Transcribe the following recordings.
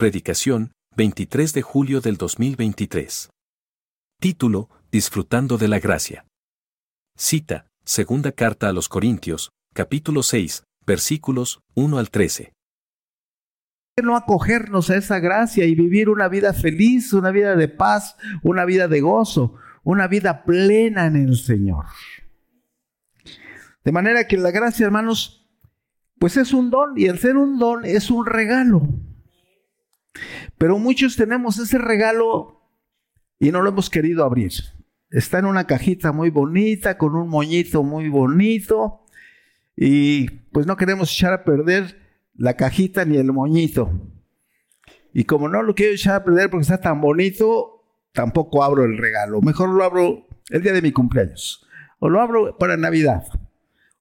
Predicación, 23 de julio del 2023. Título, Disfrutando de la Gracia. Cita, Segunda Carta a los Corintios, capítulo 6, versículos 1 al 13. no acogernos a esa gracia y vivir una vida feliz, una vida de paz, una vida de gozo, una vida plena en el Señor. De manera que la gracia, hermanos, pues es un don y el ser un don es un regalo. Pero muchos tenemos ese regalo y no lo hemos querido abrir. Está en una cajita muy bonita, con un moñito muy bonito, y pues no queremos echar a perder la cajita ni el moñito. Y como no lo quiero echar a perder porque está tan bonito, tampoco abro el regalo. Mejor lo abro el día de mi cumpleaños. O lo abro para Navidad.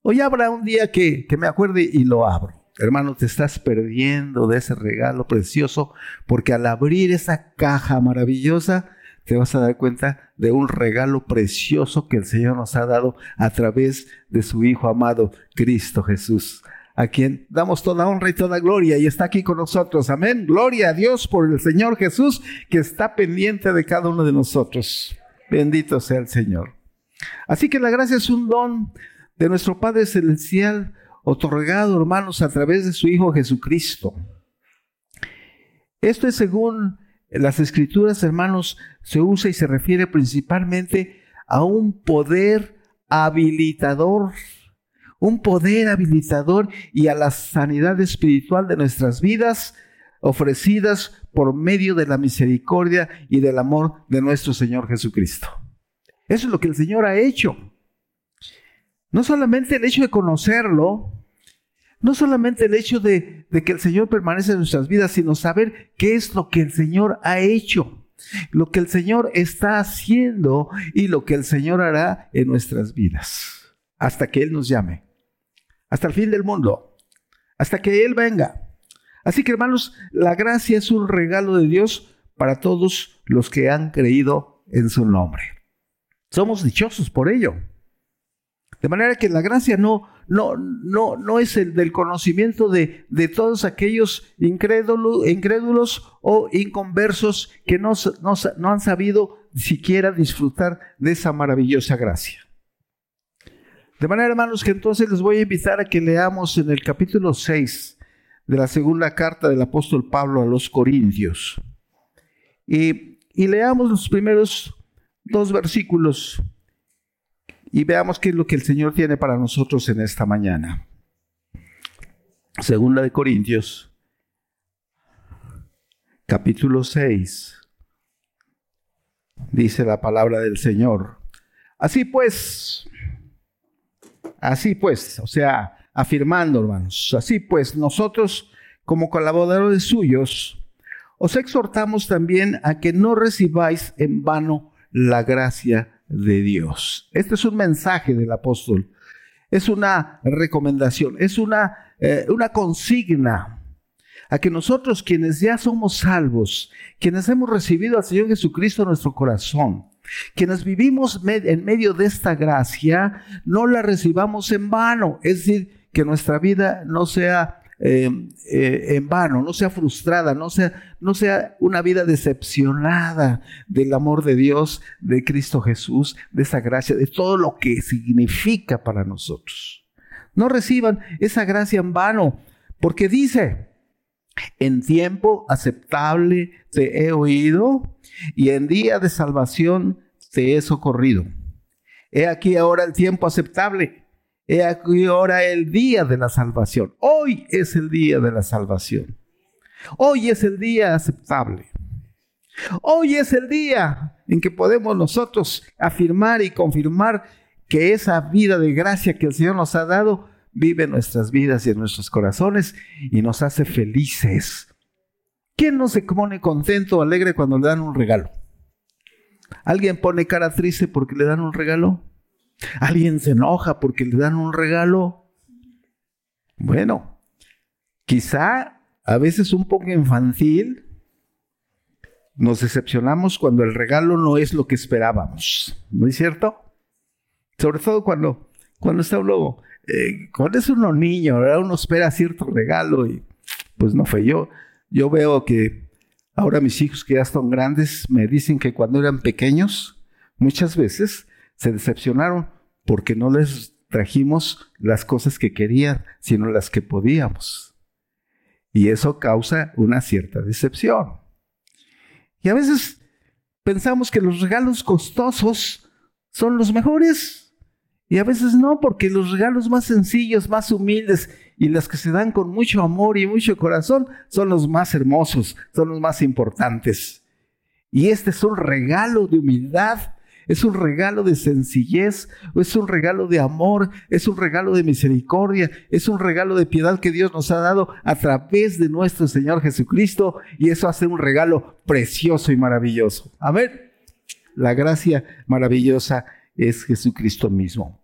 O ya habrá un día que, que me acuerde y lo abro. Hermano, te estás perdiendo de ese regalo precioso porque al abrir esa caja maravillosa te vas a dar cuenta de un regalo precioso que el Señor nos ha dado a través de su Hijo amado, Cristo Jesús, a quien damos toda honra y toda gloria y está aquí con nosotros. Amén. Gloria a Dios por el Señor Jesús que está pendiente de cada uno de nosotros. Bendito sea el Señor. Así que la gracia es un don de nuestro Padre Celestial otorgado, hermanos, a través de su Hijo Jesucristo. Esto es según las escrituras, hermanos, se usa y se refiere principalmente a un poder habilitador, un poder habilitador y a la sanidad espiritual de nuestras vidas ofrecidas por medio de la misericordia y del amor de nuestro Señor Jesucristo. Eso es lo que el Señor ha hecho. No solamente el hecho de conocerlo, no solamente el hecho de, que el Señor permanece en nuestras vidas, sino saber qué es lo que el Señor ha hecho, lo que el Señor está haciendo y lo que el Señor hará en nuestras vidas, hasta que Él nos llame, hasta el fin del mundo, hasta que Él venga. Así que hermanos, la gracia es un regalo de Dios para todos los que han creído en su nombre. Somos dichosos por ello. De manera que la gracia no, no, no, no es el del conocimiento de, de todos aquellos incrédulos, o inconversos que no, no, no han sabido siquiera disfrutar de esa maravillosa gracia. De manera, hermanos, que entonces les voy a invitar a que leamos en el capítulo 6 de la segunda carta del apóstol Pablo a los Corintios. Y, y leamos los primeros dos versículos y veamos qué es lo que el Señor tiene para nosotros en esta mañana. Segunda de Corintios, capítulo 6. Dice la palabra del Señor. Así pues, así pues, o sea, afirmando, hermanos, así pues, nosotros como colaboradores suyos, os exhortamos también a que no recibáis en vano la gracia de Dios. Este es un mensaje del apóstol. Es una recomendación, es una, eh, una consigna a que nosotros quienes ya somos salvos, quienes hemos recibido al Señor Jesucristo en nuestro corazón, quienes vivimos en medio de esta gracia, no la recibamos en vano. Es decir, que nuestra vida no sea Em, eh, en vano, no sea frustrada, no sea, no sea una vida decepcionada del amor de Dios, de Cristo Jesús, de esa gracia, de todo lo que significa para nosotros. No reciban esa gracia en vano, porque dice, en tiempo aceptable te he oído y en día de salvación te he socorrido. He aquí ahora el tiempo aceptable He aquí ahora el día de la salvación. Hoy es el día de la salvación. Hoy es el día aceptable. Hoy es el día en que podemos nosotros afirmar y confirmar que esa vida de gracia que el Señor nos ha dado vive en nuestras vidas y en nuestros corazones y nos hace felices. ¿Quién no se pone contento o alegre cuando le dan un regalo? ¿Alguien pone cara triste porque le dan un regalo? ¿Alguien se enoja porque le dan un regalo? Bueno, quizá a veces un poco infantil, nos decepcionamos cuando el regalo no es lo que esperábamos, ¿no es cierto? Sobre todo cuando, cuando está uno, eh, cuando es uno niño, uno espera cierto regalo y pues no fue yo. Yo veo que Ahora mis hijos que ya son grandes me dicen que cuando eran pequeños, muchas veces se decepcionaron porque no les trajimos las cosas que querían, sino las que podíamos. Y eso causa una cierta decepción. Y a veces pensamos que los regalos costosos son los mejores. Y a veces no, porque los regalos más sencillos, más humildes y las que se dan con mucho amor y mucho corazón son los más hermosos, son los más importantes. Y este es un regalo de humildad, es un regalo de sencillez, es un regalo de amor, es un regalo de misericordia, es un regalo de piedad que Dios nos ha dado a través de nuestro Señor Jesucristo y eso hace un regalo precioso y maravilloso. A ver, la gracia maravillosa es Jesucristo mismo.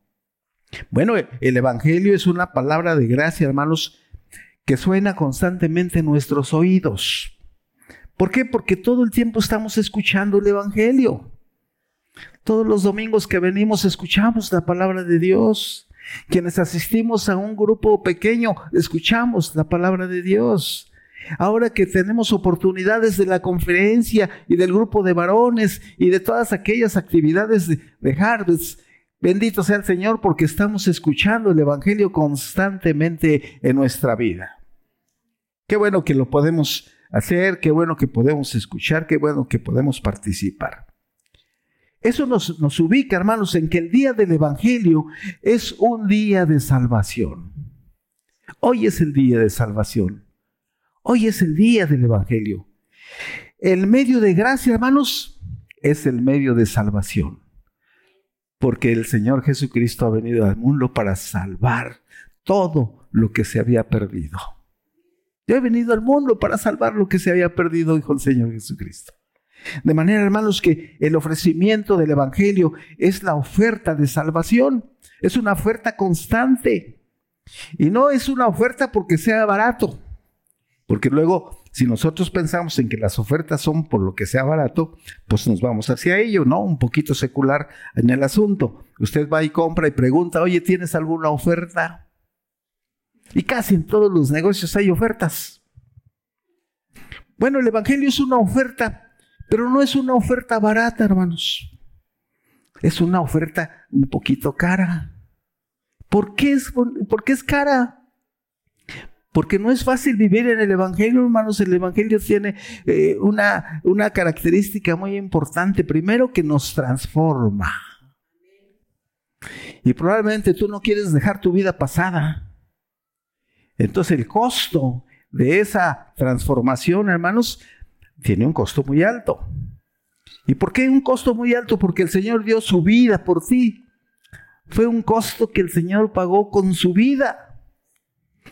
Bueno, el Evangelio es una palabra de gracia, hermanos, que suena constantemente en nuestros oídos. ¿Por qué? Porque todo el tiempo estamos escuchando el Evangelio. Todos los domingos que venimos escuchamos la palabra de Dios. Quienes asistimos a un grupo pequeño, escuchamos la palabra de Dios. Ahora que tenemos oportunidades de la conferencia y del grupo de varones y de todas aquellas actividades de, de Harvest, Bendito sea el Señor porque estamos escuchando el Evangelio constantemente en nuestra vida. Qué bueno que lo podemos hacer, qué bueno que podemos escuchar, qué bueno que podemos participar. Eso nos, nos ubica, hermanos, en que el día del Evangelio es un día de salvación. Hoy es el día de salvación. Hoy es el día del Evangelio. El medio de gracia, hermanos, es el medio de salvación porque el Señor Jesucristo ha venido al mundo para salvar todo lo que se había perdido. Yo he venido al mundo para salvar lo que se había perdido, dijo el Señor Jesucristo. De manera, hermanos, que el ofrecimiento del Evangelio es la oferta de salvación, es una oferta constante. Y no es una oferta porque sea barato, porque luego si nosotros pensamos en que las ofertas son por lo que sea barato, pues nos vamos hacia ello, ¿no? Un poquito secular en el asunto. Usted va y compra y pregunta, oye, ¿tienes alguna oferta? Y casi en todos los negocios hay ofertas. Bueno, el Evangelio es una oferta, pero no es una oferta barata, hermanos. Es una oferta un poquito cara. ¿Por qué es, por qué es cara? Porque no es fácil vivir en el Evangelio, hermanos. El Evangelio tiene eh, una, una característica muy importante. Primero, que nos transforma. Y probablemente tú no quieres dejar tu vida pasada. Entonces el costo de esa transformación, hermanos, tiene un costo muy alto. ¿Y por qué un costo muy alto? Porque el Señor dio su vida por ti. Fue un costo que el Señor pagó con su vida.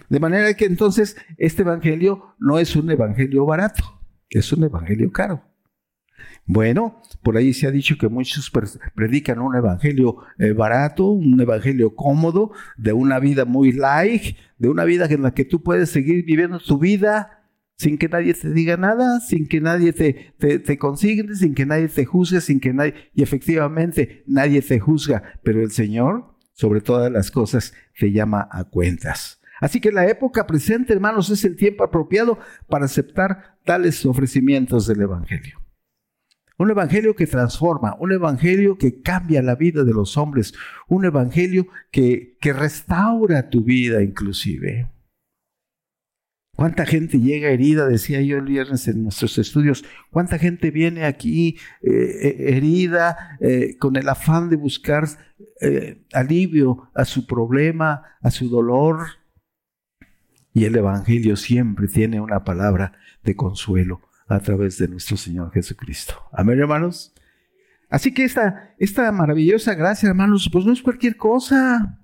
De manera que entonces este evangelio no es un evangelio barato, es un evangelio caro. Bueno, por ahí se ha dicho que muchos predican un evangelio eh, barato, un evangelio cómodo, de una vida muy light, de una vida en la que tú puedes seguir viviendo tu vida sin que nadie te diga nada, sin que nadie te, te, consigne, sin que nadie te juzgue, sin que nadie, y efectivamente nadie te juzga, pero el Señor, sobre todas las cosas, te llama a cuentas. Así que la época presente, hermanos, es el tiempo apropiado para aceptar tales ofrecimientos del Evangelio. Un Evangelio que transforma, un Evangelio que cambia la vida de los hombres, un Evangelio que, que restaura tu vida inclusive. ¿Cuánta gente llega herida? Decía yo el viernes en nuestros estudios. ¿Cuánta gente viene aquí eh, eh, herida eh, con el afán de buscar alivio a su problema, a su dolor? Y el Evangelio siempre tiene una palabra de consuelo a través de nuestro Señor Jesucristo. Amén, hermanos. Así que esta, esta maravillosa gracia, hermanos, pues no es cualquier cosa.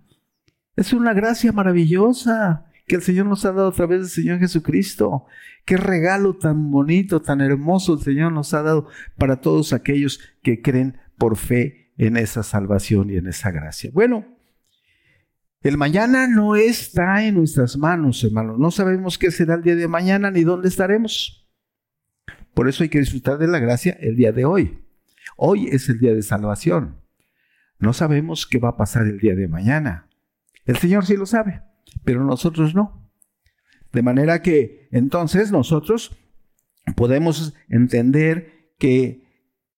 Es una gracia maravillosa que el Señor nos ha dado a través del Señor Jesucristo. Qué regalo tan bonito, tan hermoso el Señor nos ha dado para todos aquellos que creen por fe en esa salvación y en esa gracia. Bueno, el mañana no está en nuestras manos, hermanos. No sabemos qué será el día de mañana ni dónde estaremos. Por eso hay que disfrutar de la gracia el día de hoy. Hoy es el día de salvación. No sabemos qué va a pasar el día de mañana. El Señor sí lo sabe, pero nosotros no. De manera que entonces nosotros podemos entender que,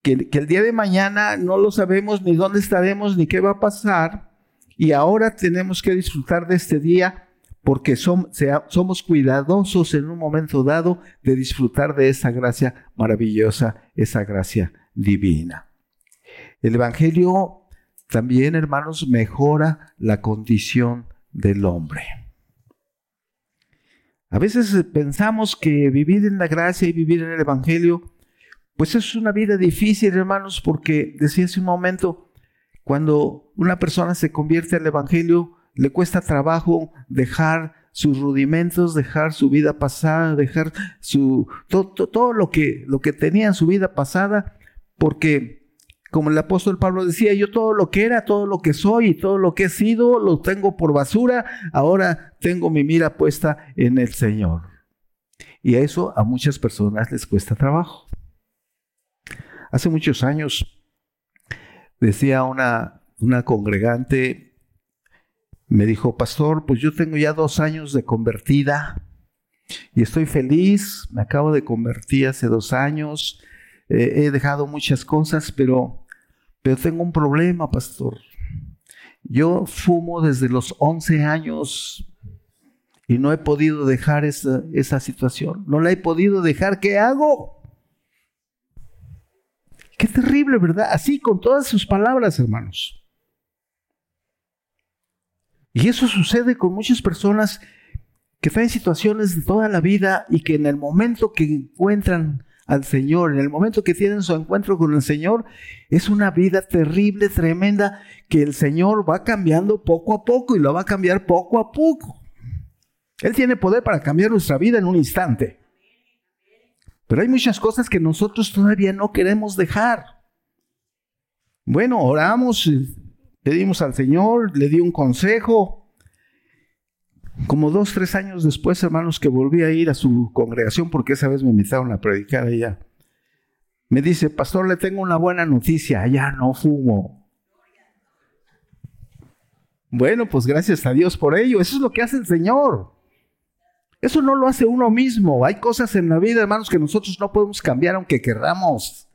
que, el día de mañana no lo sabemos ni dónde estaremos ni qué va a pasar. Y ahora tenemos que disfrutar de este día porque somos cuidadosos en un momento dado de disfrutar de esa gracia maravillosa, esa gracia divina. El Evangelio también, hermanos, mejora la condición del hombre. A veces pensamos que vivir en la gracia y vivir en el Evangelio, pues es una vida difícil, hermanos, porque decía hace un momento, cuando una persona se convierte al Evangelio, le cuesta trabajo dejar sus rudimentos, dejar su vida pasada, dejar su, todo, todo lo, que, lo que tenía en su vida pasada, porque como el apóstol Pablo decía, yo todo lo que era, todo lo que soy y todo lo que he sido, lo tengo por basura, ahora tengo mi mira puesta en el Señor. Y a eso a muchas personas les cuesta trabajo. Hace muchos años decía una, una congregante, me dijo, pastor, pues yo tengo ya dos años de convertida y estoy feliz, me acabo de convertir hace dos años, eh, he dejado muchas cosas, pero, pero tengo un problema, pastor. Yo fumo desde los 11 años y no he podido dejar esa, esa situación. No la he podido dejar. ¿Qué hago? Qué terrible, ¿verdad? Así con todas sus palabras, hermanos. Y eso sucede con muchas personas que están en situaciones de toda la vida y que en el momento que encuentran al Señor, en el momento que tienen su encuentro con el Señor, es una vida terrible, tremenda, que el Señor va cambiando poco a poco y lo va a cambiar poco a poco. Él tiene poder para cambiar nuestra vida en un instante. Pero hay muchas cosas que nosotros todavía no queremos dejar. Bueno, oramos, pedimos al Señor, le di un consejo, como dos, tres años después, hermanos, que volví a ir a su congregación, porque esa vez me invitaron a predicar allá, me dice, pastor, le tengo una buena noticia, allá no fumo. Bueno, pues gracias a Dios por ello, eso es lo que hace el Señor. Eso no lo hace uno mismo. Hay cosas en la vida, hermanos, que nosotros no podemos cambiar aunque querramos.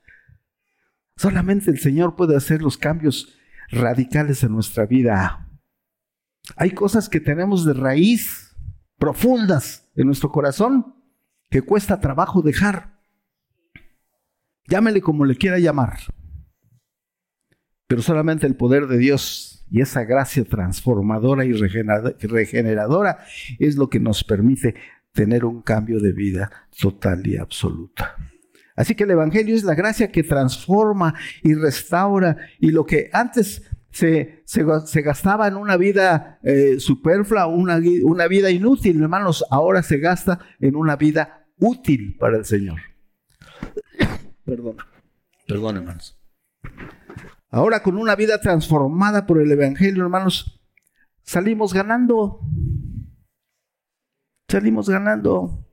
Solamente el Señor puede hacer los cambios radicales en nuestra vida. Hay cosas que tenemos de raíz profundas en nuestro corazón que cuesta trabajo dejar. Llámele como le quiera llamar. Pero solamente el poder de Dios y esa gracia transformadora y regeneradora es lo que nos permite tener un cambio de vida total y absoluta. Así que el Evangelio es la gracia que transforma y restaura y lo que antes se, gastaba en una vida eh, superflua, una, una vida inútil, hermanos, ahora se gasta en una vida útil para el Señor. perdón, perdón, hermanos. Ahora con una vida transformada por el Evangelio, hermanos, salimos ganando. Salimos ganando.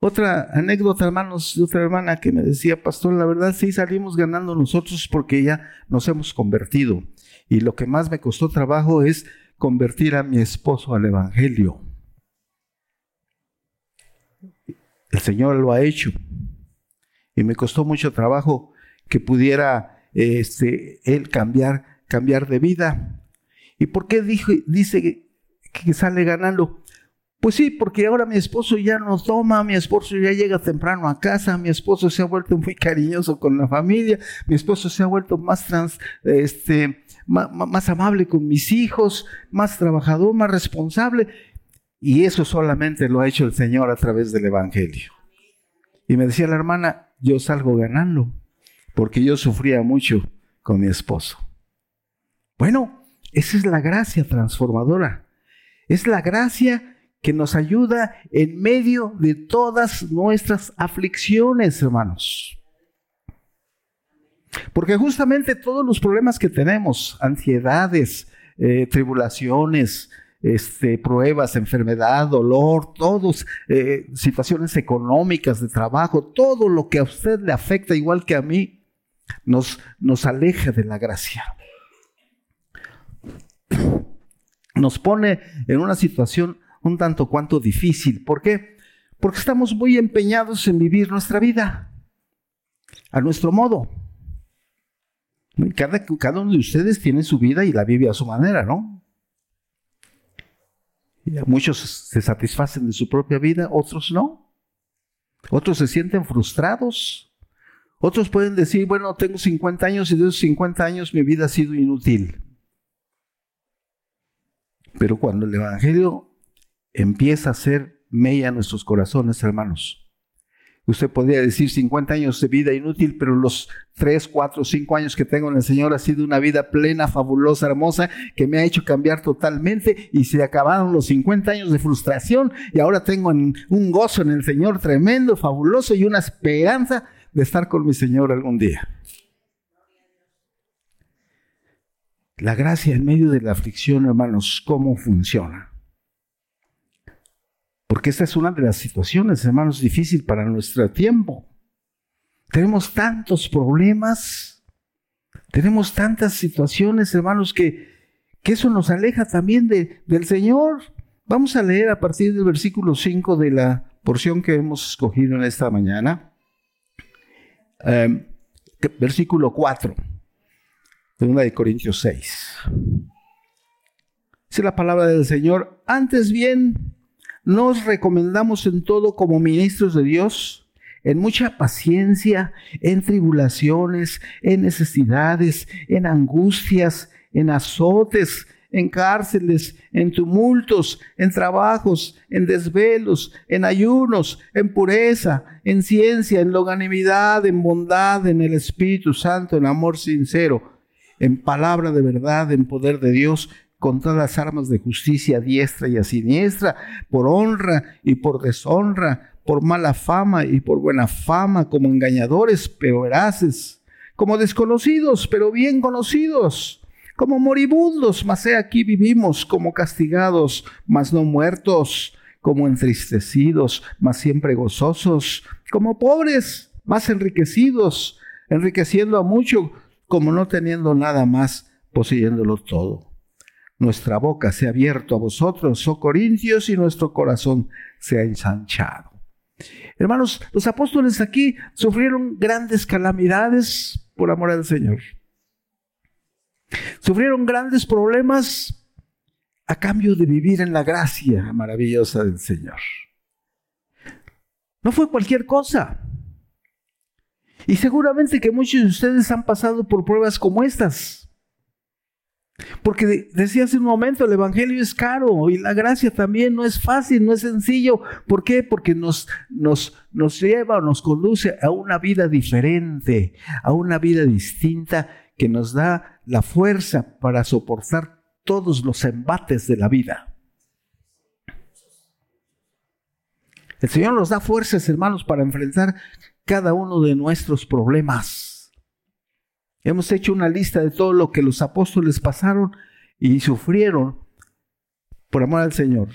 Otra anécdota, hermanos, de otra hermana que me decía, pastor, la verdad sí salimos ganando nosotros porque ya nos hemos convertido. Y lo que más me costó trabajo es convertir a mi esposo al Evangelio. El Señor lo ha hecho. Y me costó mucho trabajo que pudiera este, él cambiar, cambiar de vida. ¿Y por qué dice que sale ganando? Pues sí, porque ahora mi esposo ya no toma, mi esposo ya llega temprano a casa, mi esposo se ha vuelto muy cariñoso con la familia, mi esposo se ha vuelto más trans, este, más, amable con mis hijos, más trabajador, más responsable. Y eso solamente lo ha hecho el Señor a través del Evangelio. Y me decía la hermana, yo salgo ganando, porque yo sufría mucho con mi esposo. Bueno, esa es la gracia transformadora. Es la gracia que nos ayuda en medio de todas nuestras aflicciones, hermanos. Porque justamente todos los problemas que tenemos, ansiedades, eh, tribulaciones, este, pruebas, enfermedad, dolor, todos, eh, situaciones económicas, de trabajo, todo lo que a usted le afecta igual que a mí, nos, nos aleja de la gracia. Nos pone en una situación un tanto cuanto difícil. ¿Por qué? Porque estamos muy empeñados en vivir nuestra vida a nuestro modo. Cada, cada uno de ustedes tiene su vida y la vive a su manera, ¿no? muchos se satisfacen de su propia vida, otros no. Otros se sienten frustrados. Otros pueden decir, bueno, tengo 50 años y de esos 50 años mi vida ha sido inútil. Pero cuando el Evangelio empieza a ser mella nuestros corazones, hermanos, Usted podría decir 50 años de vida inútil, pero los 3, 4, 5 años que tengo en el Señor ha sido una vida plena, fabulosa, hermosa, que me ha hecho cambiar totalmente y se acabaron los 50 años de frustración y ahora tengo un gozo en el Señor tremendo, fabuloso y una esperanza de estar con mi Señor algún día. La gracia en medio de la aflicción, hermanos, ¿cómo funciona? Porque esta es una de las situaciones, hermanos, difícil para nuestro tiempo. Tenemos tantos problemas, tenemos tantas situaciones, hermanos, que, que eso nos aleja también de, del Señor. Vamos a leer a partir del versículo 5 de la porción que hemos escogido en esta mañana. Em, versículo 4, de una de Corintios 6. Dice la palabra del Señor, antes bien, nos recomendamos en todo como ministros de Dios, en mucha paciencia, en tribulaciones, en necesidades, en angustias, en azotes, en cárceles, en tumultos, en trabajos, en desvelos, en ayunos, en pureza, en ciencia, en longanimidad, en bondad, en el Espíritu Santo, en amor sincero, en palabra de verdad, en poder de Dios, con todas las armas de justicia diestra y a siniestra, por honra y por deshonra, por mala fama y por buena fama, como engañadores, pero veraces, como desconocidos, pero bien conocidos, como moribundos, mas he aquí vivimos, como castigados, mas no muertos, como entristecidos, mas siempre gozosos, como pobres, más enriquecidos, enriqueciendo a mucho, como no teniendo nada más, poseyéndolo todo nuestra boca se ha abierto a vosotros, oh Corintios, y nuestro corazón se ha ensanchado. Hermanos, los apóstoles aquí sufrieron grandes calamidades por amor al Señor. Sufrieron grandes problemas a cambio de vivir en la gracia maravillosa del Señor. No fue cualquier cosa. Y seguramente que muchos de ustedes han pasado por pruebas como estas. Porque decía hace un momento, el Evangelio es caro y la gracia también no es fácil, no es sencillo. ¿Por qué? Porque nos, nos, nos lleva o nos conduce a una vida diferente, a una vida distinta que nos da la fuerza para soportar todos los embates de la vida. El Señor nos da fuerzas, hermanos, para enfrentar cada uno de nuestros problemas. Hemos hecho una lista de todo lo que los apóstoles pasaron y sufrieron por amor al Señor.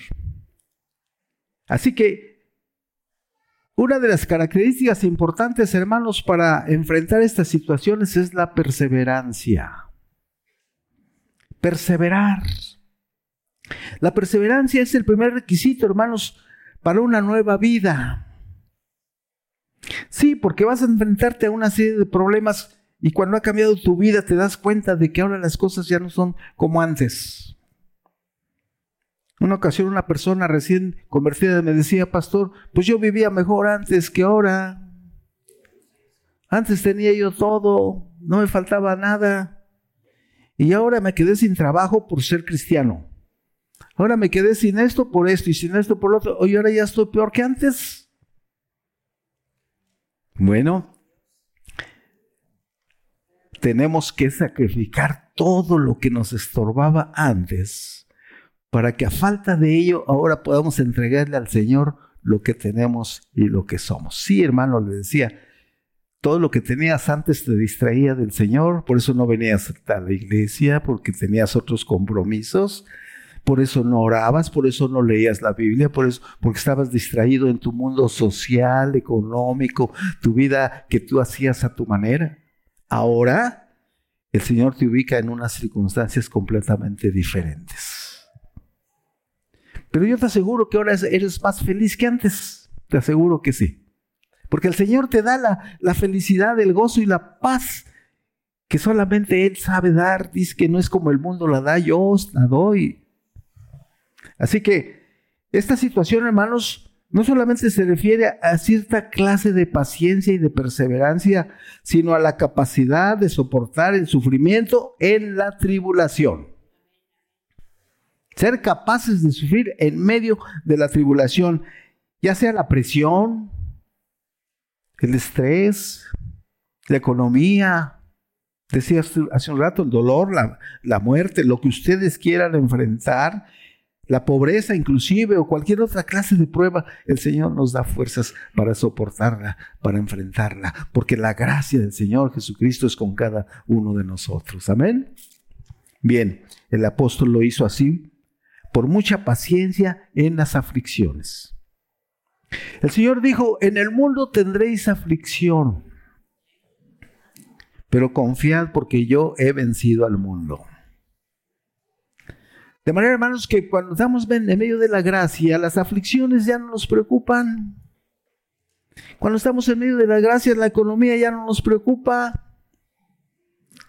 Así que una de las características importantes, hermanos, para enfrentar estas situaciones es la perseverancia. Perseverar. La perseverancia es el primer requisito, hermanos, para una nueva vida. Sí, porque vas a enfrentarte a una serie de problemas y cuando ha cambiado tu vida te das cuenta de que ahora las cosas ya no son como antes. Una ocasión una persona recién convertida me decía, pastor, pues yo vivía mejor antes que ahora. Antes tenía yo todo, no me faltaba nada. Y ahora me quedé sin trabajo por ser cristiano. Ahora me quedé sin esto por esto y sin esto por lo otro. Hoy ahora ya estoy peor que antes. Bueno, tenemos que sacrificar todo lo que nos estorbaba antes para que a falta de ello ahora podamos entregarle al Señor lo que tenemos y lo que somos. Sí, hermano, le decía, todo lo que tenías antes te distraía del Señor, por eso no venías a la iglesia, porque tenías otros compromisos, por eso no orabas, por eso no leías la Biblia, por eso, porque estabas distraído en tu mundo social, económico, tu vida que tú hacías a tu manera. Ahora el Señor te ubica en unas circunstancias completamente diferentes. Pero yo te aseguro que ahora eres más feliz que antes. te aseguro que sí. Porque el Señor te da la, felicidad, el gozo y la paz que solamente Él sabe dar. Dice que no es como el mundo la da, yo os la doy. Así que esta situación, hermanos, no solamente se refiere a cierta clase de paciencia y de perseverancia, sino a la capacidad de soportar el sufrimiento en la tribulación. Ser capaces de sufrir en medio de la tribulación, ya sea la presión, el estrés, la economía, decía hace un rato, el dolor, la, la muerte, lo que ustedes quieran enfrentar, la pobreza inclusive o cualquier otra clase de prueba, el Señor nos da fuerzas para soportarla, para enfrentarla, porque la gracia del Señor Jesucristo es con cada uno de nosotros. Amén. Bien, el apóstol lo hizo así por mucha paciencia en las aflicciones. El Señor dijo, en el mundo tendréis aflicción, pero confiad porque yo he vencido al mundo. De manera, hermanos, que cuando estamos en medio de la gracia, las aflicciones ya no nos preocupan. Cuando estamos en medio de la gracia, la economía ya no nos preocupa.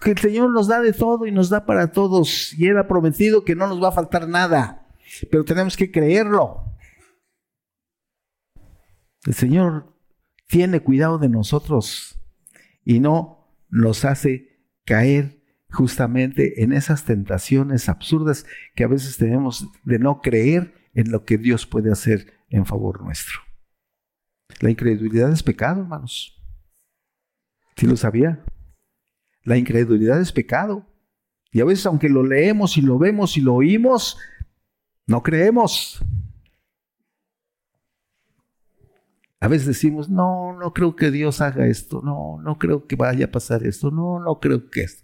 Que el Señor nos da de todo y nos da para todos. Y Él ha prometido que no nos va a faltar nada. Pero tenemos que creerlo. El Señor tiene cuidado de nosotros y no nos hace caer justamente en esas tentaciones absurdas que a veces tenemos de no creer en lo que Dios puede hacer en favor nuestro. La incredulidad es pecado, hermanos. ¿Sí lo sabía? La incredulidad es pecado. Y a veces aunque lo leemos y lo vemos y lo oímos, no creemos. A veces decimos, no, no creo que Dios haga esto, no, no creo que vaya a pasar esto, no, no creo que esto.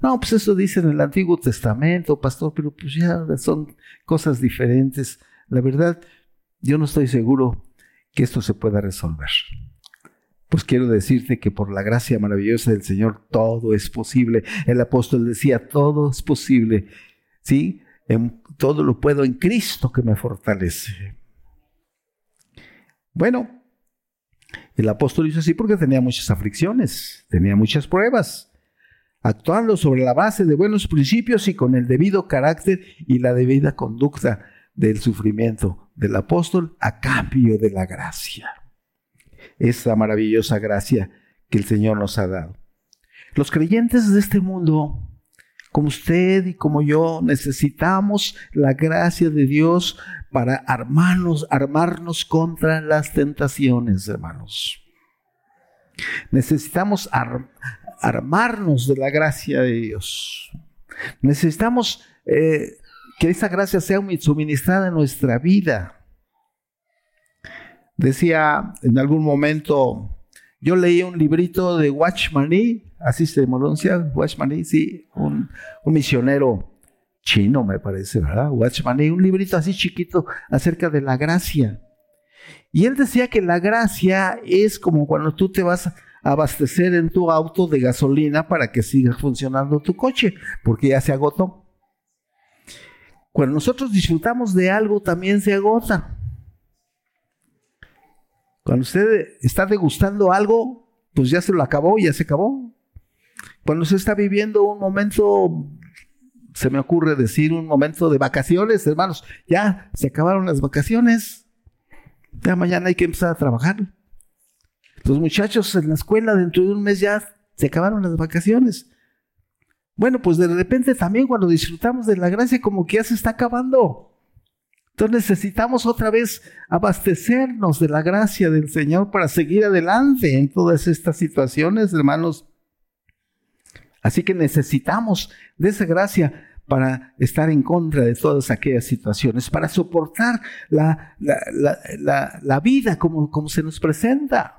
No, pues eso dice en el Antiguo Testamento, pastor, pero pues ya son cosas diferentes. La verdad, yo no estoy seguro que esto se pueda resolver. Pues quiero decirte que por la gracia maravillosa del Señor todo es posible. El apóstol decía, todo es posible. ¿Sí? En, todo lo puedo en Cristo que me fortalece. Bueno, el apóstol hizo así porque tenía muchas aflicciones, tenía muchas pruebas actuando sobre la base de buenos principios y con el debido carácter y la debida conducta del sufrimiento del apóstol a cambio de la gracia. Esa maravillosa gracia que el Señor nos ha dado. Los creyentes de este mundo, como usted y como yo, necesitamos la gracia de Dios para armarnos, armarnos contra las tentaciones, hermanos. Necesitamos armarnos de la gracia de Dios. Necesitamos eh, que esa gracia sea suministrada en nuestra vida. Decía en algún momento, yo leí un librito de Watchmani, así se pronuncia, Watchmani, sí, un, un misionero chino me parece, ¿verdad? Watchmani, un librito así chiquito acerca de la gracia. Y él decía que la gracia es como cuando tú te vas abastecer en tu auto de gasolina para que siga funcionando tu coche, porque ya se agotó. Cuando nosotros disfrutamos de algo, también se agota. Cuando usted está degustando algo, pues ya se lo acabó, ya se acabó. Cuando usted está viviendo un momento, se me ocurre decir un momento de vacaciones, hermanos, ya se acabaron las vacaciones. Ya mañana hay que empezar a trabajar. Los muchachos en la escuela dentro de un mes ya se acabaron las vacaciones. Bueno, pues de repente también cuando disfrutamos de la gracia como que ya se está acabando. Entonces necesitamos otra vez abastecernos de la gracia del Señor para seguir adelante en todas estas situaciones, hermanos. Así que necesitamos de esa gracia para estar en contra de todas aquellas situaciones, para soportar la, la, vida como, como se nos presenta.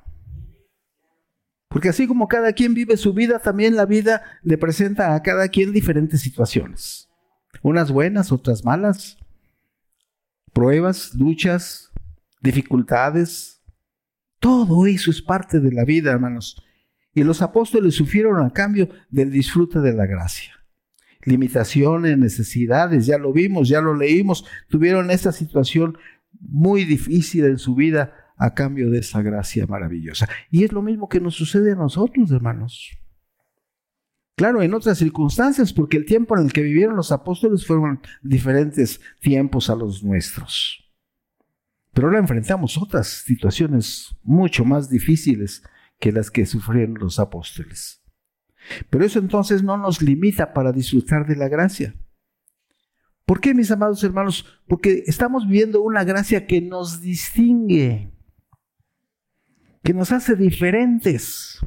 Porque así como cada quien vive su vida, también la vida le presenta a cada quien diferentes situaciones. Unas buenas, otras malas. Pruebas, luchas, dificultades. Todo eso es parte de la vida, hermanos. Y los apóstoles sufrieron a cambio del disfrute de la gracia. Limitaciones, necesidades, ya lo vimos, ya lo leímos, tuvieron esta situación muy difícil en su vida a cambio de esa gracia maravillosa. Y es lo mismo que nos sucede a nosotros, hermanos. Claro, en otras circunstancias, porque el tiempo en el que vivieron los apóstoles fueron diferentes tiempos a los nuestros. Pero ahora enfrentamos otras situaciones mucho más difíciles que las que sufrieron los apóstoles. Pero eso entonces no nos limita para disfrutar de la gracia. ¿Por qué, mis amados hermanos? Porque estamos viviendo una gracia que nos distingue, que nos hace diferentes.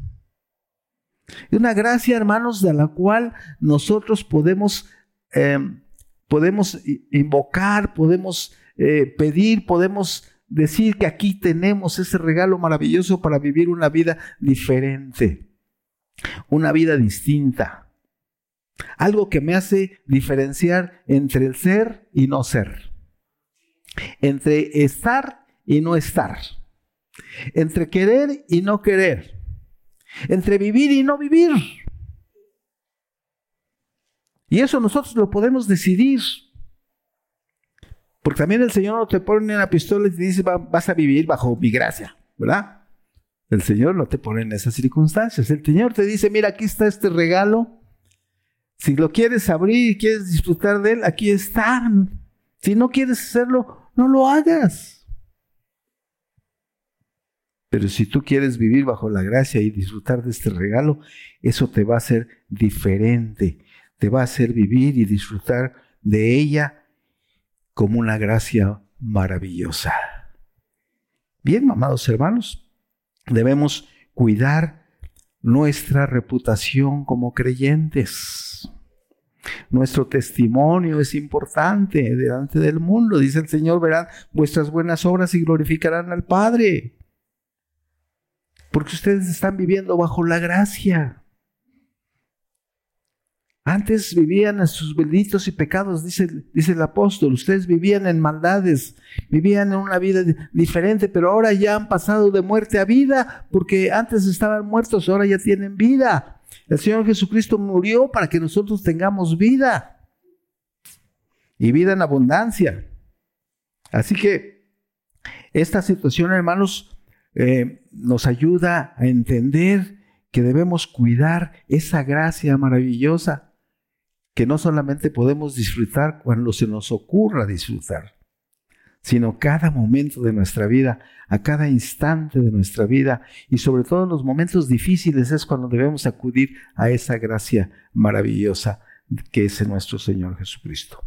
Una gracia, hermanos, de la cual nosotros podemos, eh, podemos invocar, podemos eh, pedir, podemos decir que aquí tenemos ese regalo maravilloso para vivir una vida diferente, una vida distinta. Algo que me hace diferenciar entre el ser y no ser, entre estar y no estar, entre querer y no querer, entre vivir y no vivir. Y eso nosotros lo podemos decidir. Porque también el Señor no te pone una pistola y te dice, vas a vivir bajo mi gracia, ¿verdad? El Señor no te pone en esas circunstancias. El Señor te dice, mira, aquí está este regalo. Si lo quieres abrir y quieres disfrutar de él, aquí está. Si no quieres hacerlo, no lo hagas. Pero si tú quieres vivir bajo la gracia y disfrutar de este regalo, eso te va a hacer diferente. Te va a hacer vivir y disfrutar de ella como una gracia maravillosa. Bien, amados hermanos, debemos cuidar nuestra reputación como creyentes. Nuestro testimonio es importante delante del mundo. Dice el Señor, verán vuestras buenas obras y glorificarán al Padre. Porque ustedes están viviendo bajo la gracia. Antes vivían en sus delitos y pecados, dice, dice, el apóstol. Ustedes vivían en maldades, vivían en una vida diferente, pero ahora ya han pasado de muerte a vida, porque antes estaban muertos, ahora ya tienen vida. El Señor Jesucristo murió para que nosotros tengamos vida y vida en abundancia. Así que esta situación, hermanos, eh, nos ayuda a entender que debemos cuidar esa gracia maravillosa que no solamente podemos disfrutar cuando se nos ocurra disfrutar, sino cada momento de nuestra vida, a cada instante de nuestra vida y sobre todo en los momentos difíciles es cuando debemos acudir a esa gracia maravillosa que es nuestro Señor Jesucristo.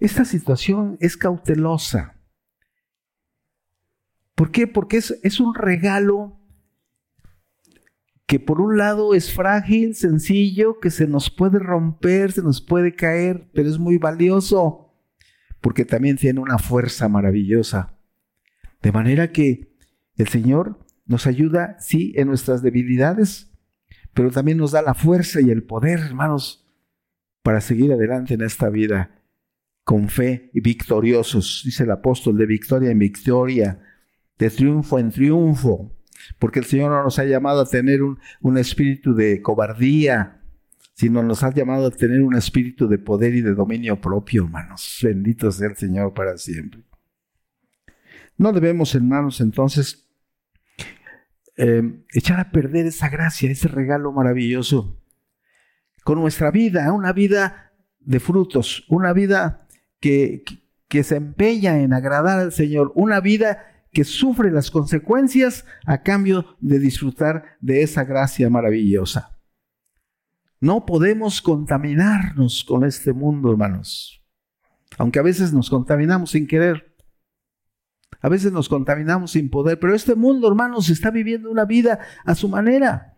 Esta situación es cautelosa. ¿Por qué? Porque es, un regalo que por un lado es frágil, sencillo, que se nos puede romper, se nos puede caer, pero es muy valioso, porque también tiene una fuerza maravillosa. De manera que el Señor nos ayuda, sí, en nuestras debilidades, pero también nos da la fuerza y el poder, hermanos, para seguir adelante en esta vida con fe y victoriosos, dice el apóstol, de victoria en victoria, de triunfo en triunfo porque el Señor no nos ha llamado a tener un, un espíritu de cobardía, sino nos ha llamado a tener un espíritu de poder y de dominio propio, hermanos. Bendito sea el Señor para siempre. No debemos, hermanos, entonces eh, echar a perder esa gracia, ese regalo maravilloso, con nuestra vida, una vida de frutos, una vida que, que se empeña en agradar al Señor, una vida que sufre las consecuencias a cambio de disfrutar de esa gracia maravillosa. No podemos contaminarnos con este mundo, hermanos. Aunque a veces nos contaminamos sin querer. A veces nos contaminamos sin poder. Pero este mundo, hermanos, está viviendo una vida a su manera.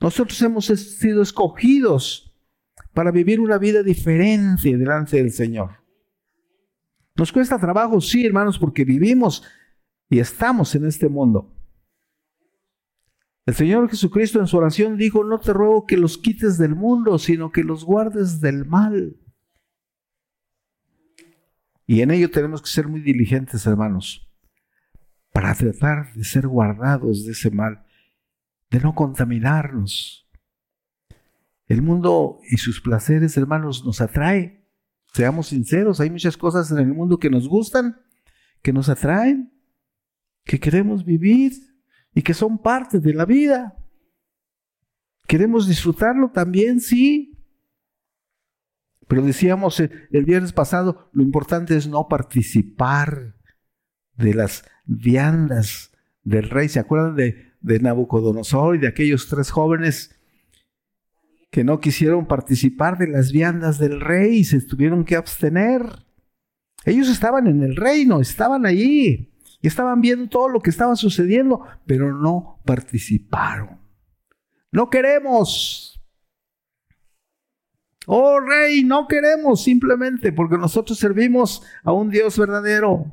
Nosotros hemos sido escogidos para vivir una vida diferente delante del Señor. Nos cuesta trabajo, sí, hermanos, porque vivimos y estamos en este mundo. El Señor Jesucristo en su oración dijo, no te ruego que los quites del mundo, sino que los guardes del mal. Y en ello tenemos que ser muy diligentes, hermanos, para tratar de ser guardados de ese mal, de no contaminarnos. El mundo y sus placeres, hermanos, nos atrae. Seamos sinceros, hay muchas cosas en el mundo que nos gustan, que nos atraen, que queremos vivir y que son parte de la vida. Queremos disfrutarlo también, sí. Pero decíamos el viernes pasado, lo importante es no participar de las viandas del rey. ¿Se acuerdan de, de Nabucodonosor y de aquellos tres jóvenes que no quisieron participar de las viandas del rey y se tuvieron que abstener? Ellos estaban en el reino, estaban allí y estaban viendo todo lo que estaba sucediendo, pero no participaron. No queremos. Oh rey, no queremos simplemente porque nosotros servimos a un Dios verdadero.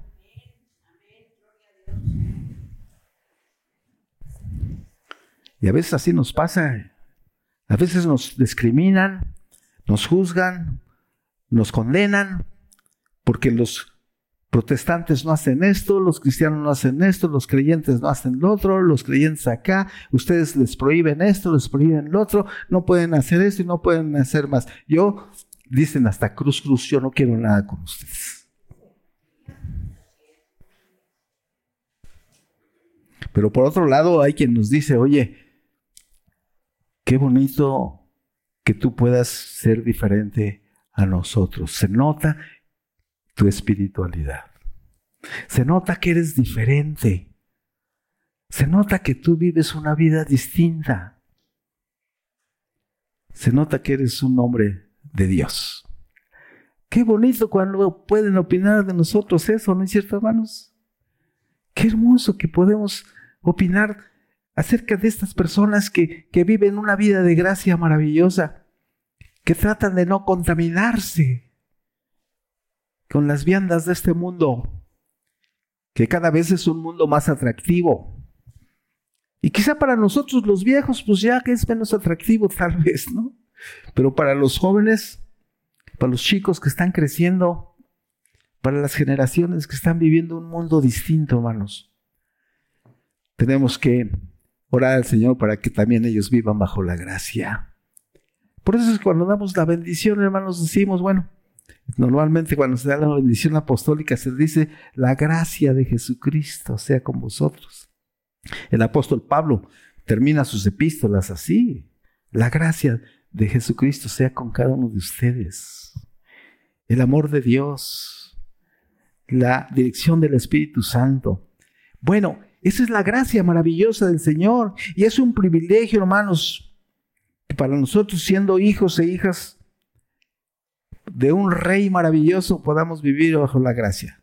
Y a veces así nos pasa. A veces nos discriminan, nos juzgan, nos condenan, porque los protestantes no hacen esto, los cristianos no hacen esto, los creyentes no hacen lo otro, los creyentes acá, ustedes les prohíben esto, les prohíben lo otro, no pueden hacer esto y no pueden hacer más. Yo, dicen hasta cruz, cruz, yo no quiero nada con ustedes. Pero por otro lado hay quien nos dice, oye, Qué bonito que tú puedas ser diferente a nosotros. Se nota tu espiritualidad. Se nota que eres diferente. Se nota que tú vives una vida distinta. Se nota que eres un hombre de Dios. Qué bonito cuando pueden opinar de nosotros eso, ¿no es cierto, hermanos? Qué hermoso que podemos opinar acerca de estas personas que, que viven una vida de gracia maravillosa, que tratan de no contaminarse con las viandas de este mundo, que cada vez es un mundo más atractivo. Y quizá para nosotros los viejos, pues ya que es menos atractivo tal vez, ¿no? Pero para los jóvenes, para los chicos que están creciendo, para las generaciones que están viviendo un mundo distinto, hermanos, tenemos que orar al Señor para que también ellos vivan bajo la gracia. Por eso es cuando damos la bendición, hermanos, decimos, bueno, normalmente cuando se da la bendición apostólica se dice, la gracia de Jesucristo sea con vosotros. El apóstol Pablo termina sus epístolas así, la gracia de Jesucristo sea con cada uno de ustedes. El amor de Dios, la dirección del Espíritu Santo. Bueno, esa es la gracia maravillosa del Señor. Y es un privilegio, hermanos, para nosotros siendo hijos e hijas de un rey maravilloso podamos vivir bajo la gracia.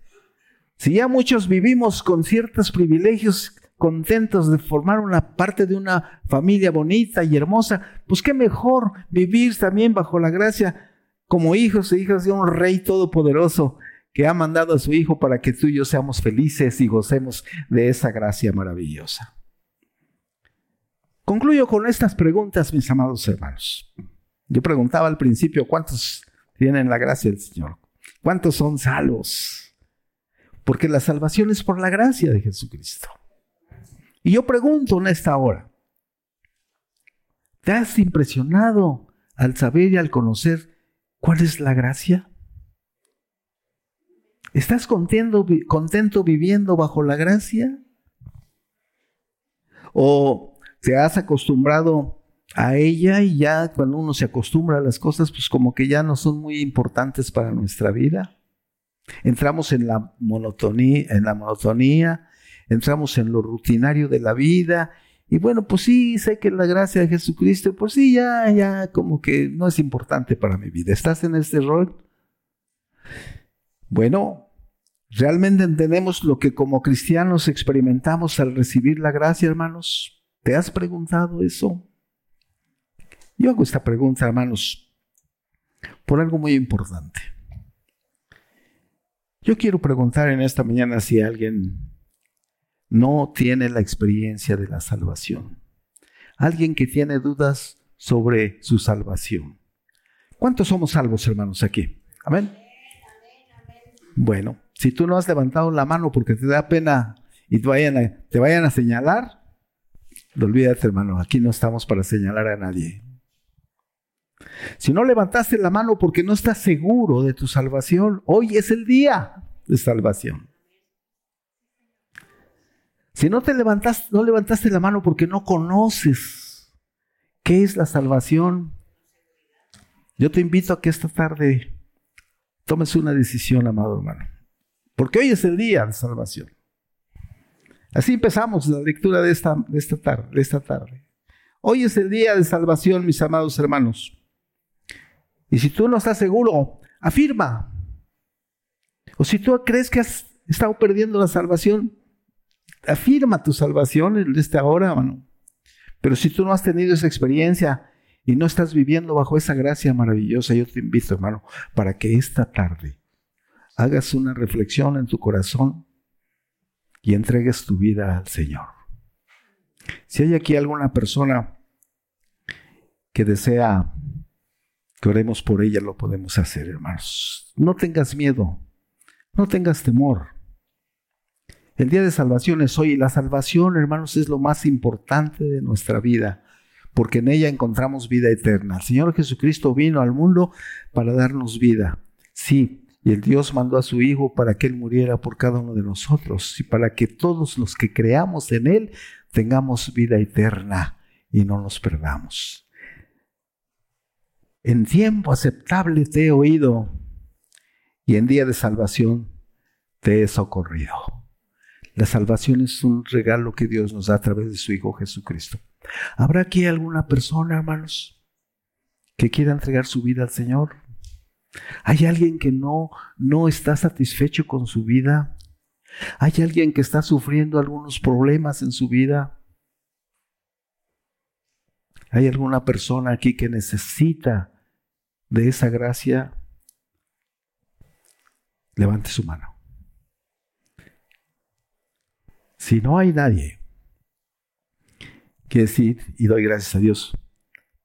Si ya muchos vivimos con ciertos privilegios, contentos de formar una parte de una familia bonita y hermosa, pues qué mejor vivir también bajo la gracia como hijos e hijas de un rey todopoderoso que ha mandado a su Hijo para que tú y yo seamos felices y gocemos de esa gracia maravillosa. Concluyo con estas preguntas, mis amados hermanos. Yo preguntaba al principio, ¿cuántos tienen la gracia del Señor? ¿Cuántos son salvos? Porque la salvación es por la gracia de Jesucristo. Y yo pregunto en esta hora, ¿te has impresionado al saber y al conocer cuál es la gracia? ¿Estás contento, contento viviendo bajo la gracia? ¿O te has acostumbrado a ella y ya cuando uno se acostumbra a las cosas, pues como que ya no son muy importantes para nuestra vida? Entramos en la monotonía, en la monotonía, entramos en lo rutinario de la vida y bueno, pues sí, sé que la gracia de Jesucristo, pues sí, ya, ya, como que no es importante para mi vida. ¿Estás en este rol? Bueno, ¿realmente entendemos lo que como cristianos experimentamos al recibir la gracia, hermanos? ¿Te has preguntado eso? Yo hago esta pregunta, hermanos, por algo muy importante. Yo quiero preguntar en esta mañana si alguien no tiene la experiencia de la salvación. Alguien que tiene dudas sobre su salvación. ¿Cuántos somos salvos, hermanos, aquí? Amén. Bueno, si tú no has levantado la mano porque te da pena y te vayan a, te vayan a señalar, olvídate, hermano, aquí no estamos para señalar a nadie. Si no levantaste la mano porque no estás seguro de tu salvación, hoy es el día de salvación. Si no te levantaste, no levantaste la mano porque no conoces qué es la salvación, yo te invito a que esta tarde tomes una decisión, amado hermano. Porque hoy es el día de salvación. Así empezamos la lectura de esta, de esta tarde, de esta tarde. Hoy es el día de salvación, mis amados hermanos. Y si tú no estás seguro, afirma. O si tú crees que has estado perdiendo la salvación, afirma tu salvación en esta hora, hermano. Pero si tú no has tenido esa experiencia y no estás viviendo bajo esa gracia maravillosa, yo te invito, hermano, para que esta tarde hagas una reflexión en tu corazón y entregues tu vida al Señor. Si hay aquí alguna persona que desea que oremos por ella, lo podemos hacer, hermanos. No tengas miedo, no tengas temor. El día de salvación es hoy. La salvación, hermanos, es lo más importante de nuestra vida, porque en ella encontramos vida eterna. El Señor Jesucristo vino al mundo para darnos vida. Sí, y el Dios mandó a su Hijo para que Él muriera por cada uno de nosotros y para que todos los que creamos en Él tengamos vida eterna y no nos perdamos. En tiempo aceptable te he oído y en día de salvación te he socorrido. La salvación es un regalo que Dios nos da a través de su Hijo Jesucristo. ¿Habrá aquí alguna persona, hermanos, que quiera entregar su vida al Señor? ¿Hay alguien que no, no está satisfecho con su vida? ¿Hay alguien que está sufriendo algunos problemas en su vida? ¿Hay alguna persona aquí que necesita de esa gracia? Levante su mano. Si no hay nadie, que decir, y doy gracias a Dios,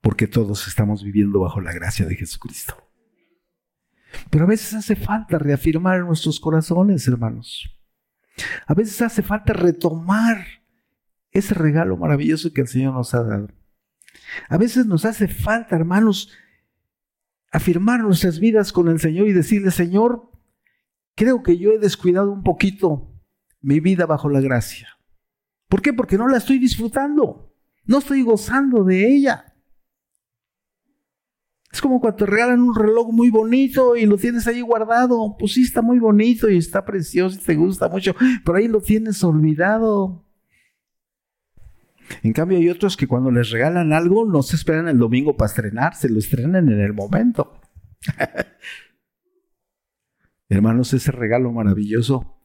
porque todos estamos viviendo bajo la gracia de Jesucristo. Pero a veces hace falta reafirmar en nuestros corazones, hermanos. A veces hace falta retomar ese regalo maravilloso que el Señor nos ha dado. A veces nos hace falta, hermanos, afirmar nuestras vidas con el Señor y decirle, Señor, creo que yo he descuidado un poquito mi vida bajo la gracia. ¿Por qué? Porque no la estoy disfrutando. No estoy gozando de ella. Es como cuando te regalan un reloj muy bonito y lo tienes ahí guardado. Pues sí, está muy bonito y está precioso y te gusta mucho, pero ahí lo tienes olvidado. En cambio, hay otros que cuando les regalan algo no se esperan el domingo para estrenar, se lo estrenan en el momento. Hermanos, ese regalo maravilloso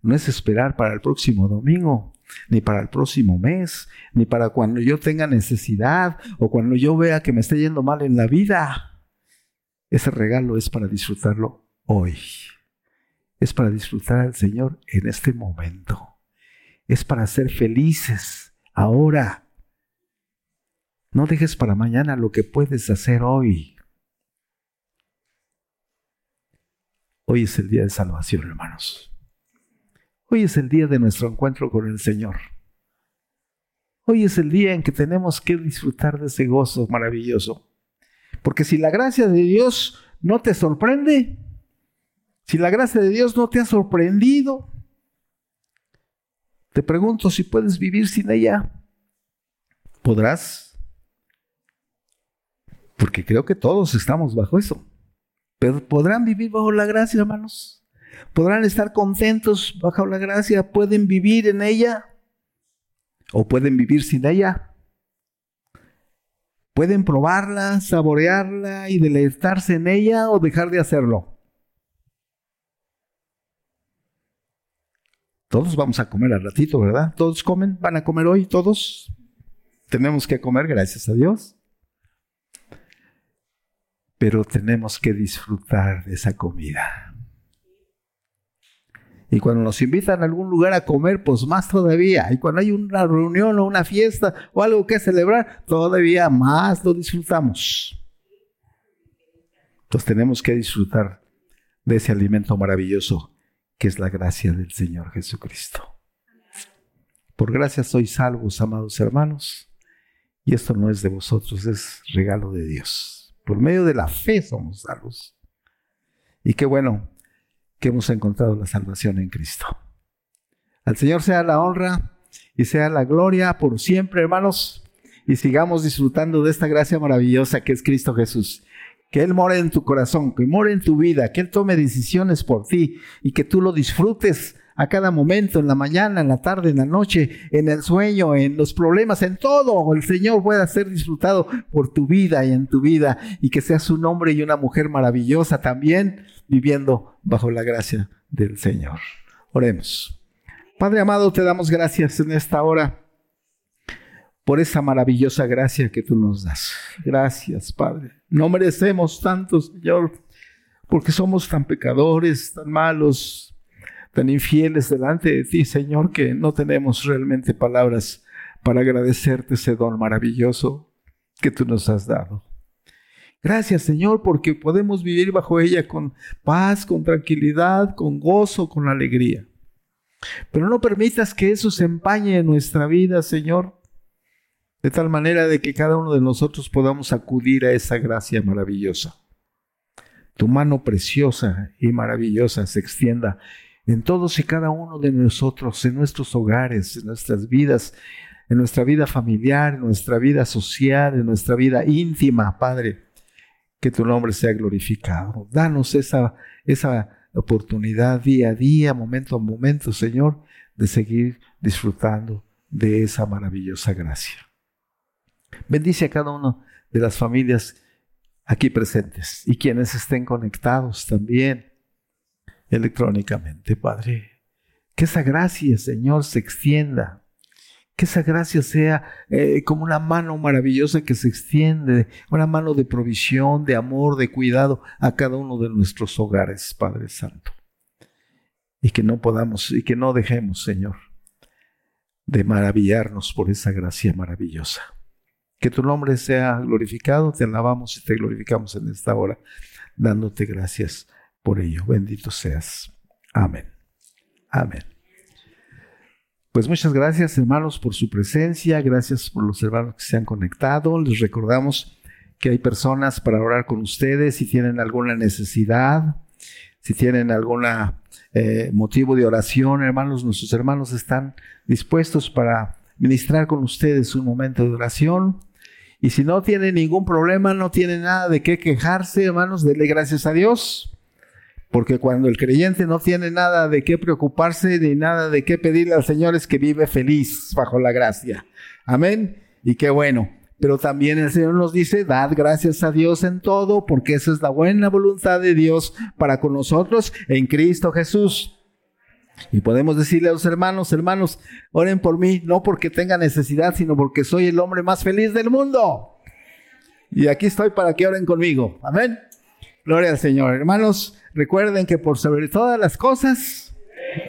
no es esperar para el próximo domingo, ni para el próximo mes, ni para cuando yo tenga necesidad o cuando yo vea que me esté yendo mal en la vida. Ese regalo es para disfrutarlo hoy. Es para disfrutar al Señor en este momento. Es para ser felices ahora. No dejes para mañana lo que puedes hacer hoy. Hoy es el día de salvación, hermanos. Hoy es el día de nuestro encuentro con el Señor. Hoy es el día en que tenemos que disfrutar de ese gozo maravilloso. Porque si la gracia de Dios no te sorprende, si la gracia de Dios no te ha sorprendido, te pregunto si puedes vivir sin ella. ¿Podrás? Porque creo que todos estamos bajo eso. Pero ¿podrán vivir bajo la gracia, hermanos? podrán estar contentos bajo la gracia, pueden vivir en ella o pueden vivir sin ella. Pueden probarla, saborearla y deleitarse en ella o dejar de hacerlo. Todos vamos a comer al ratito, ¿verdad? Todos comen, van a comer hoy, todos. Tenemos que comer, gracias a Dios. Pero tenemos que disfrutar de esa comida. Y cuando nos invitan a algún lugar a comer, pues más todavía. Y cuando hay una reunión o una fiesta o algo que celebrar, todavía más lo disfrutamos. Entonces tenemos que disfrutar de ese alimento maravilloso que es la gracia del Señor Jesucristo. Por gracia sois salvos, amados hermanos. Y esto no es de vosotros, es regalo de Dios. Por medio de la fe somos salvos. Y qué bueno que hemos encontrado la salvación en Cristo. Al Señor sea la honra y sea la gloria por siempre, hermanos, y sigamos disfrutando de esta gracia maravillosa que es Cristo Jesús. Que Él more en tu corazón, que more en tu vida, que Él tome decisiones por ti y que tú lo disfrutes a cada momento, en la mañana, en la tarde, en la noche, en el sueño, en los problemas, en todo. El Señor pueda ser disfrutado por tu vida y en tu vida y que seas un hombre y una mujer maravillosa también viviendo bajo la gracia del Señor. Oremos. Padre amado, te damos gracias en esta hora por esa maravillosa gracia que tú nos das. Gracias, Padre. No merecemos tanto, Señor, porque somos tan pecadores, tan malos, tan infieles delante de ti, Señor, que no tenemos realmente palabras para agradecerte ese don maravilloso que tú nos has dado. Gracias, Señor, porque podemos vivir bajo ella con paz, con tranquilidad, con gozo, con alegría. Pero no permitas que eso se empañe en nuestra vida, Señor, de tal manera de que cada uno de nosotros podamos acudir a esa gracia maravillosa. Tu mano preciosa y maravillosa se extienda en todos y cada uno de nosotros, en nuestros hogares, en nuestras vidas, en nuestra vida familiar, en nuestra vida social, en nuestra vida íntima, Padre. Que tu nombre sea glorificado. Danos esa, esa oportunidad día a día, momento a momento, Señor, de seguir disfrutando de esa maravillosa gracia. Bendice a cada una de las familias aquí presentes y quienes estén conectados también electrónicamente, Padre. Que esa gracia, Señor, se extienda. Que esa gracia sea eh, como una mano maravillosa que se extiende, una mano de provisión, de amor, de cuidado a cada uno de nuestros hogares, Padre Santo. Y que no podamos, y que no dejemos, Señor, de maravillarnos por esa gracia maravillosa. Que tu nombre sea glorificado, te alabamos y te glorificamos en esta hora, dándote gracias por ello. Bendito seas. Amén. Amén. Pues muchas gracias hermanos por su presencia, gracias por los hermanos que se han conectado. Les recordamos que hay personas para orar con ustedes si tienen alguna necesidad, si tienen algún eh, motivo de oración, hermanos, nuestros hermanos están dispuestos para ministrar con ustedes un momento de oración. Y si no tiene ningún problema, no tiene nada de qué quejarse, hermanos, dele gracias a Dios. Porque cuando el creyente no tiene nada de qué preocuparse ni nada de qué pedirle al Señor es que vive feliz bajo la gracia. Amén. Y qué bueno. Pero también el Señor nos dice, dad gracias a Dios en todo, porque esa es la buena voluntad de Dios para con nosotros en Cristo Jesús. Y podemos decirle a los hermanos, hermanos, oren por mí, no porque tenga necesidad, sino porque soy el hombre más feliz del mundo. Y aquí estoy para que oren conmigo. Amén. Gloria al Señor. Hermanos, recuerden que por sobre todas las cosas,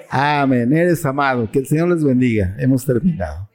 amén, eres amado. Que el Señor les bendiga. Hemos terminado.